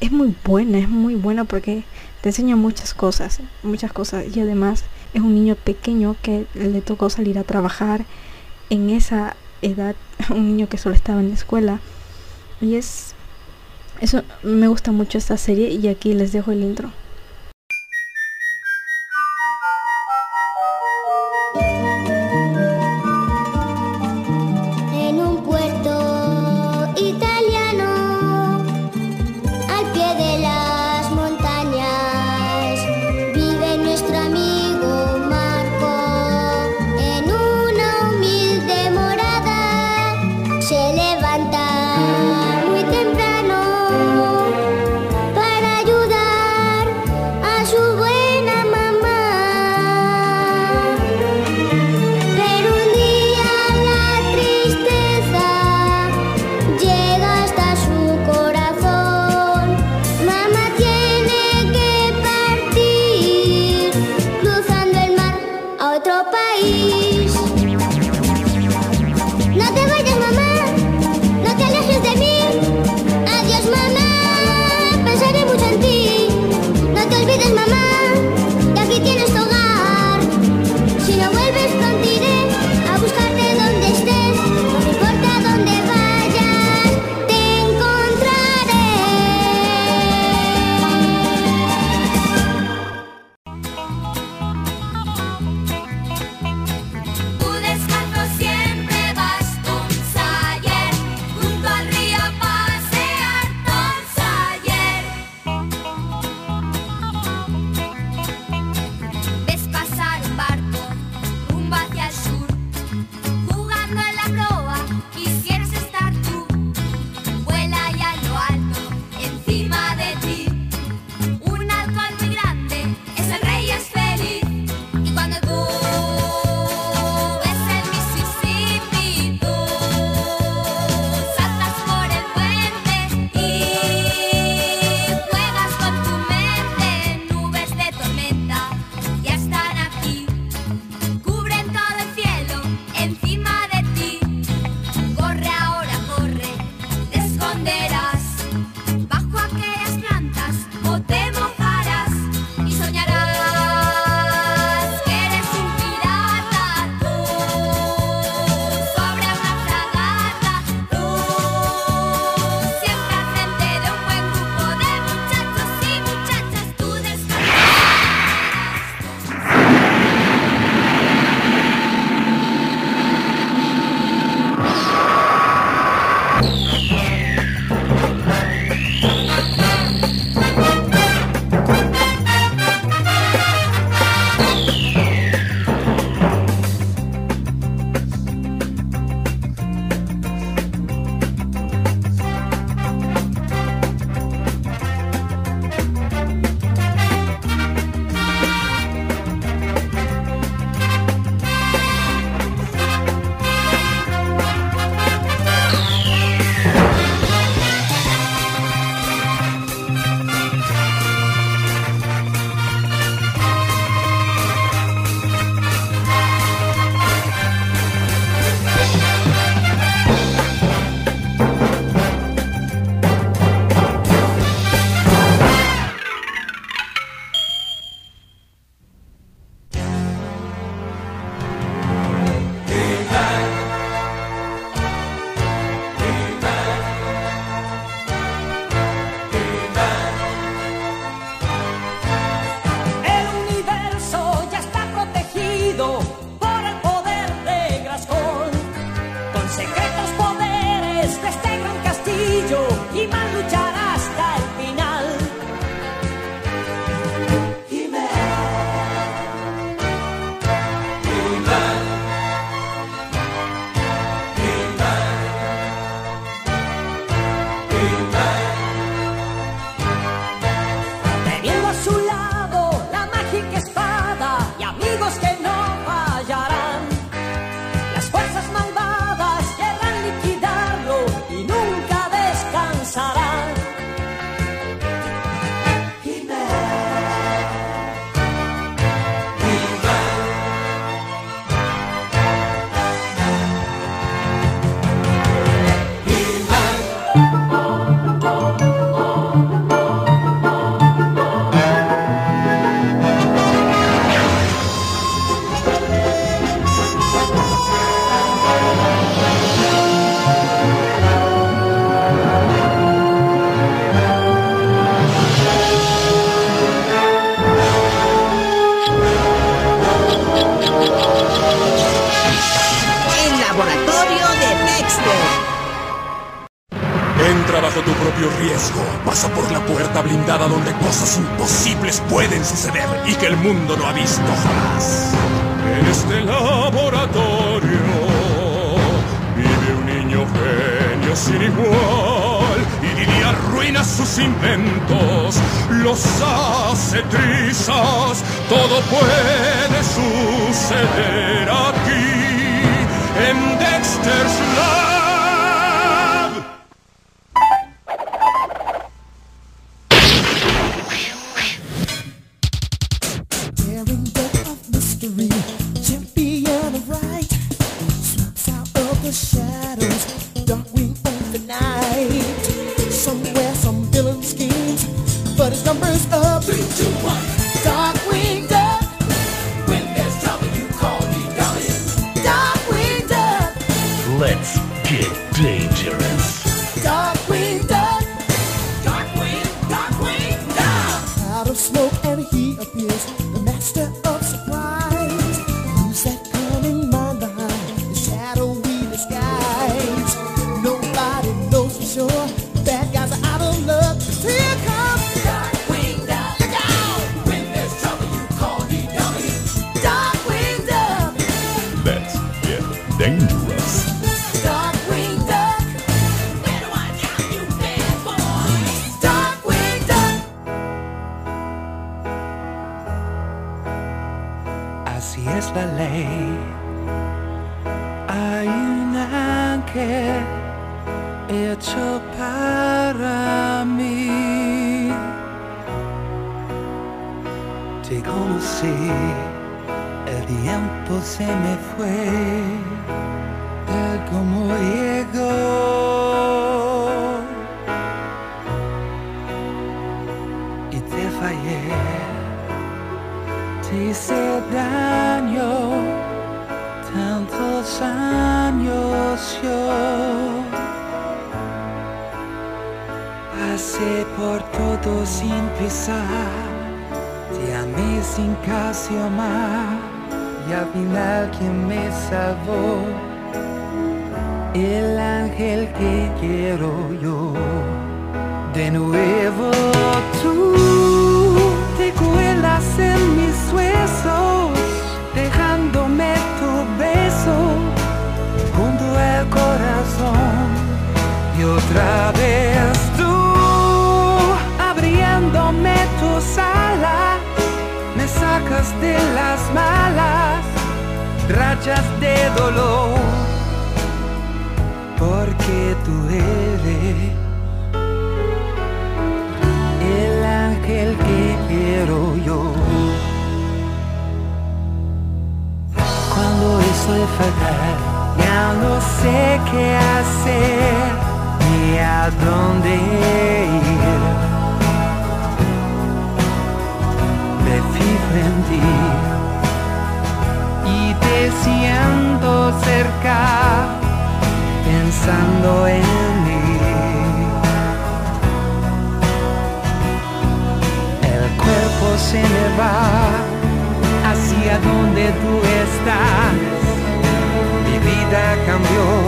es muy buena, es muy buena porque te enseña muchas cosas, muchas cosas. Y además es un niño pequeño que le tocó salir a trabajar en esa edad, un niño que solo estaba en la escuela. Y es... Eso me gusta mucho esta serie y aquí les dejo el intro. El laboratorio de Nexte. Entra bajo tu propio riesgo. Pasa por la puerta blindada donde cosas imposibles pueden suceder y que el mundo no ha visto jamás. En este laboratorio sin igual y arruina sus inventos, los hace trizas, todo puede suceder aquí en Dexter's Land. tú estás, mi vida cambió.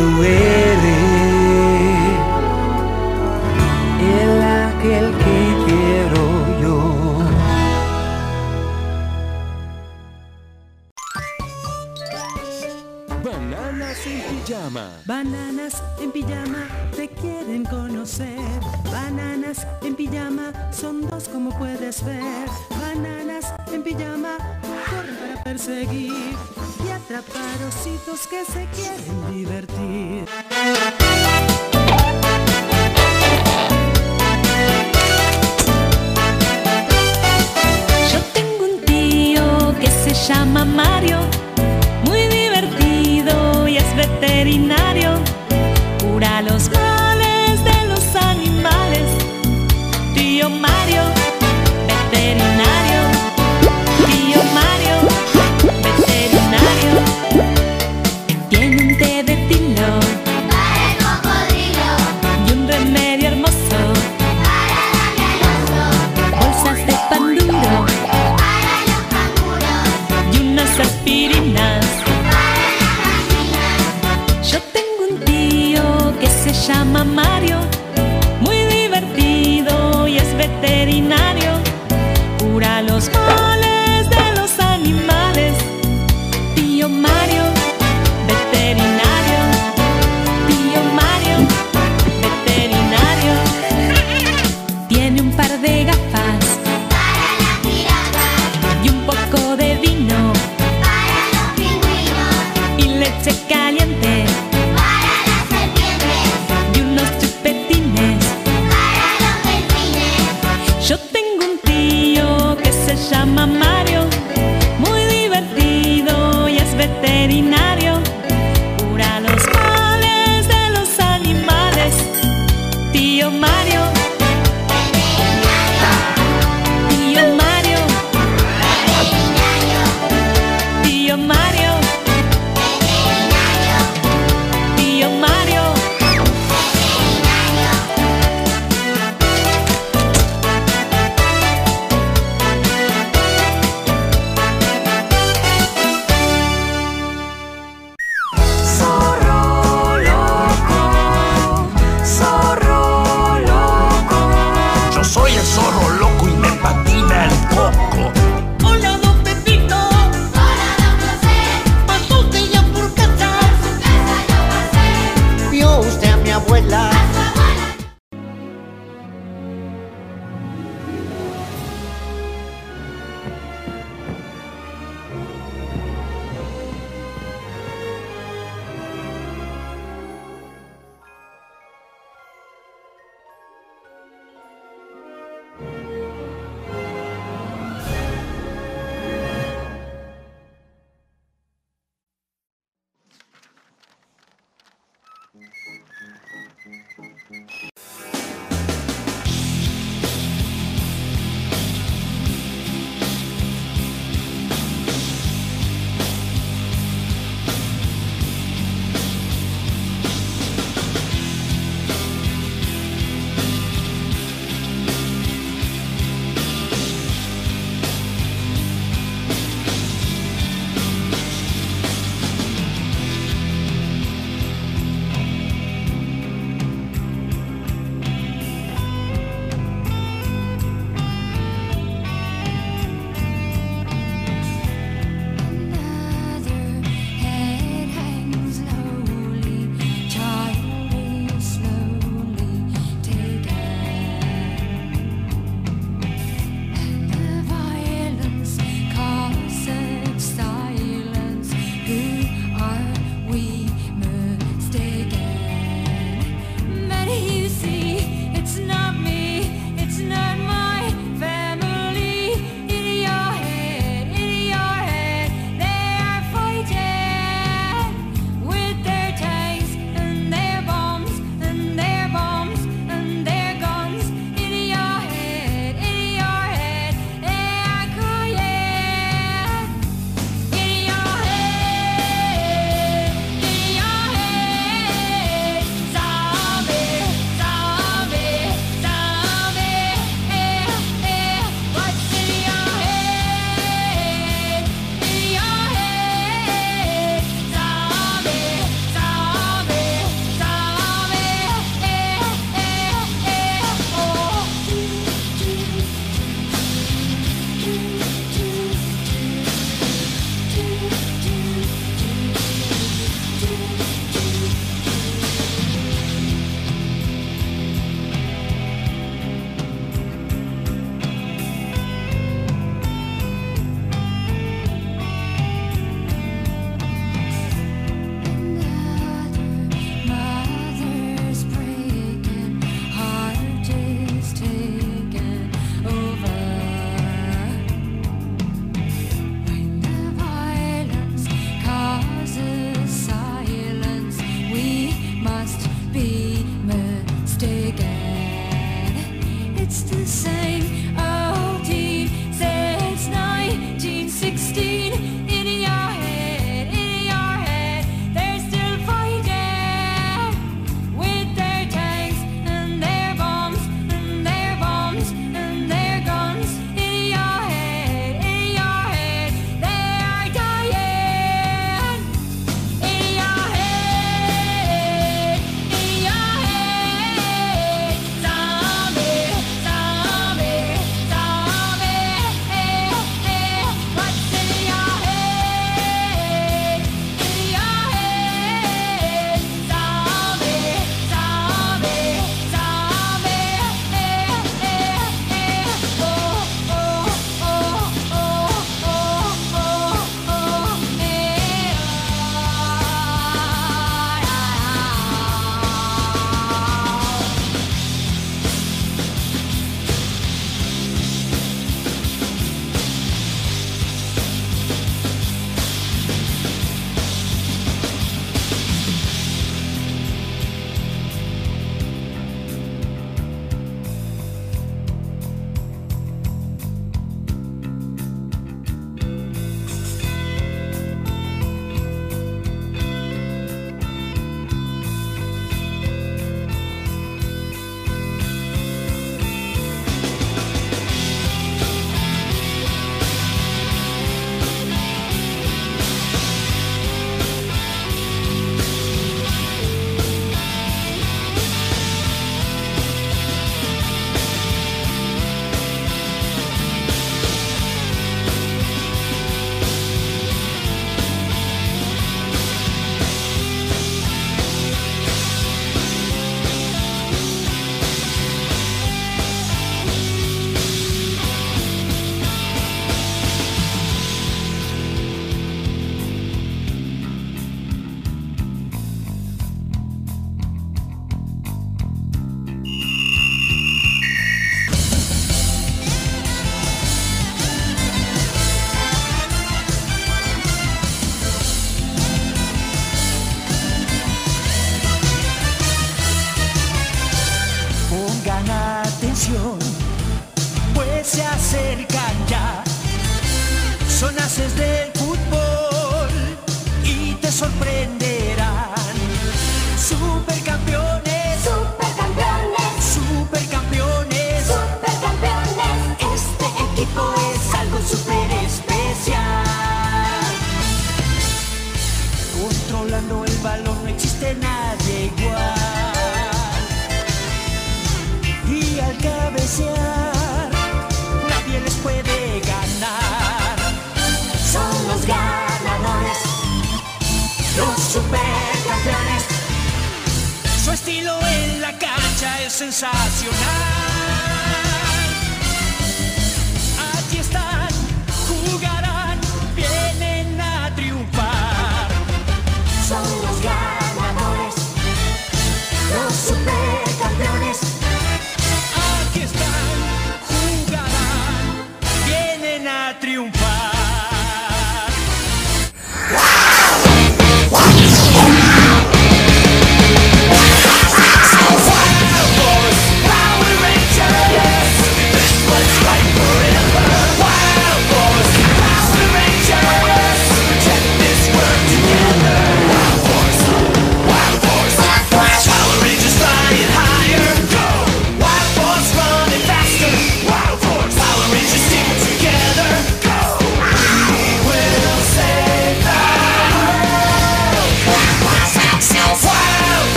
tú eres el ángel que quiero yo. Bananas en pijama. Bananas en pijama te quieren conocer. Bananas en pijama son dos como puedes ver. Bananas en pijama corren para perseguir. Caparocitos que se quieren divertir.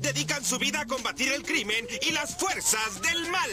Dedican su vida a combatir el crimen y las fuerzas del mal.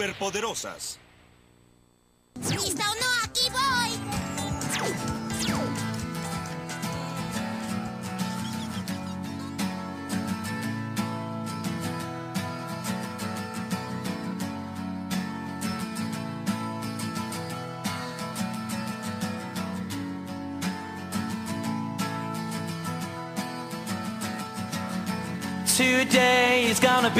superpoderosas.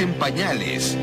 En pañales.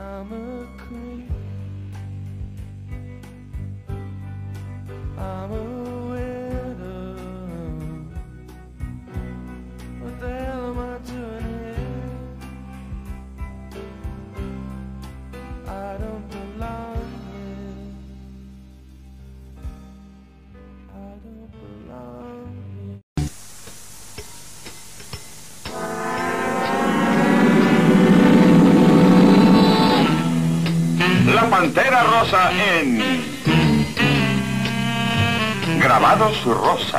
I'm a creep. I'm a En Grabados Rosa.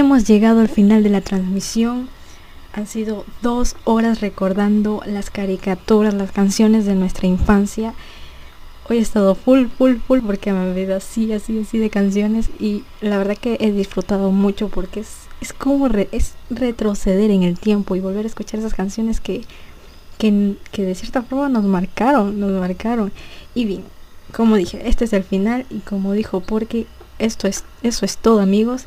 Hemos llegado al final de la transmisión. Han sido dos horas recordando las caricaturas, las canciones de nuestra infancia. Hoy he estado full, full, full porque me he habido así, así, así de canciones. Y la verdad que he disfrutado mucho porque es, es como es retroceder en el tiempo y volver a escuchar esas canciones que, que, que de cierta forma nos marcaron, nos marcaron. Y bien, como dije, este es el final y como dijo porque esto es, eso es todo amigos.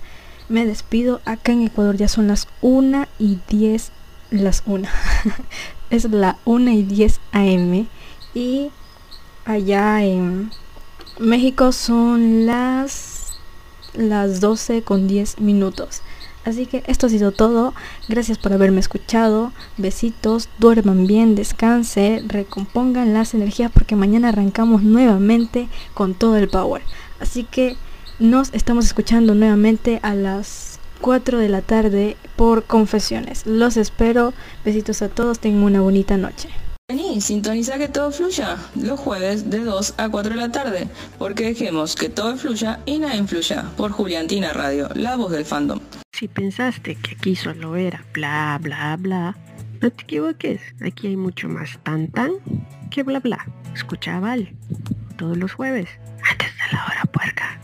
Me despido. Acá en Ecuador ya son las 1 y 10. Las 1. es la 1 y 10 am. Y allá en México son las las 12 con 10 minutos. Así que esto ha sido todo. Gracias por haberme escuchado. Besitos, duerman bien, descanse, recompongan las energías porque mañana arrancamos nuevamente con todo el power. Así que nos estamos escuchando nuevamente a las 4 de la tarde por confesiones. Los espero. Besitos a todos. Tengan una bonita noche. Vení, sintoniza que todo fluya los jueves de 2 a 4 de la tarde, porque dejemos que todo fluya y nada influya por Juliantina Radio, la voz del fandom. Si pensaste que aquí solo era bla bla bla, no te equivoques, aquí hay mucho más tan tan que bla bla. Escucha a Val todos los jueves, antes de la hora puerca.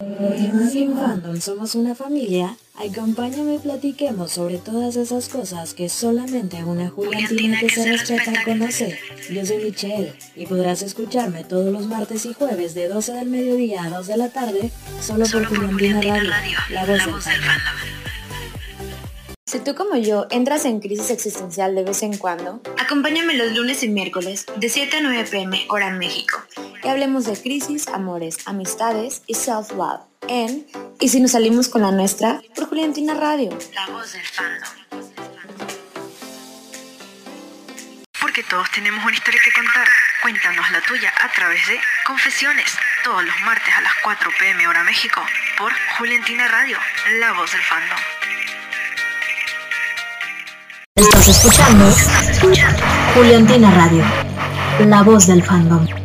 Team Fandom somos una familia, acompáñame y platiquemos sobre todas esas cosas que solamente una Juliantina que se respeta conoce. Yo soy Michelle y podrás escucharme todos los martes y jueves de 12 del mediodía a 2 de la tarde solo, por Juliantina Radio, la voz del fandom. Si tú como yo entras en crisis existencial de vez en cuando, acompáñame los lunes y miércoles de 7 a 9 pm hora México y hablemos de crisis, amores, amistades y self-love en Y si nos salimos con la nuestra por Juliantina Radio, la voz del fandom. Porque todos tenemos una historia que contar. Cuéntanos la tuya a través de Confesiones, todos los martes a las 4 pm hora México, por Juliantina Radio, la voz del fandom. Estás escuchando Juliantina Radio, la voz del fandom.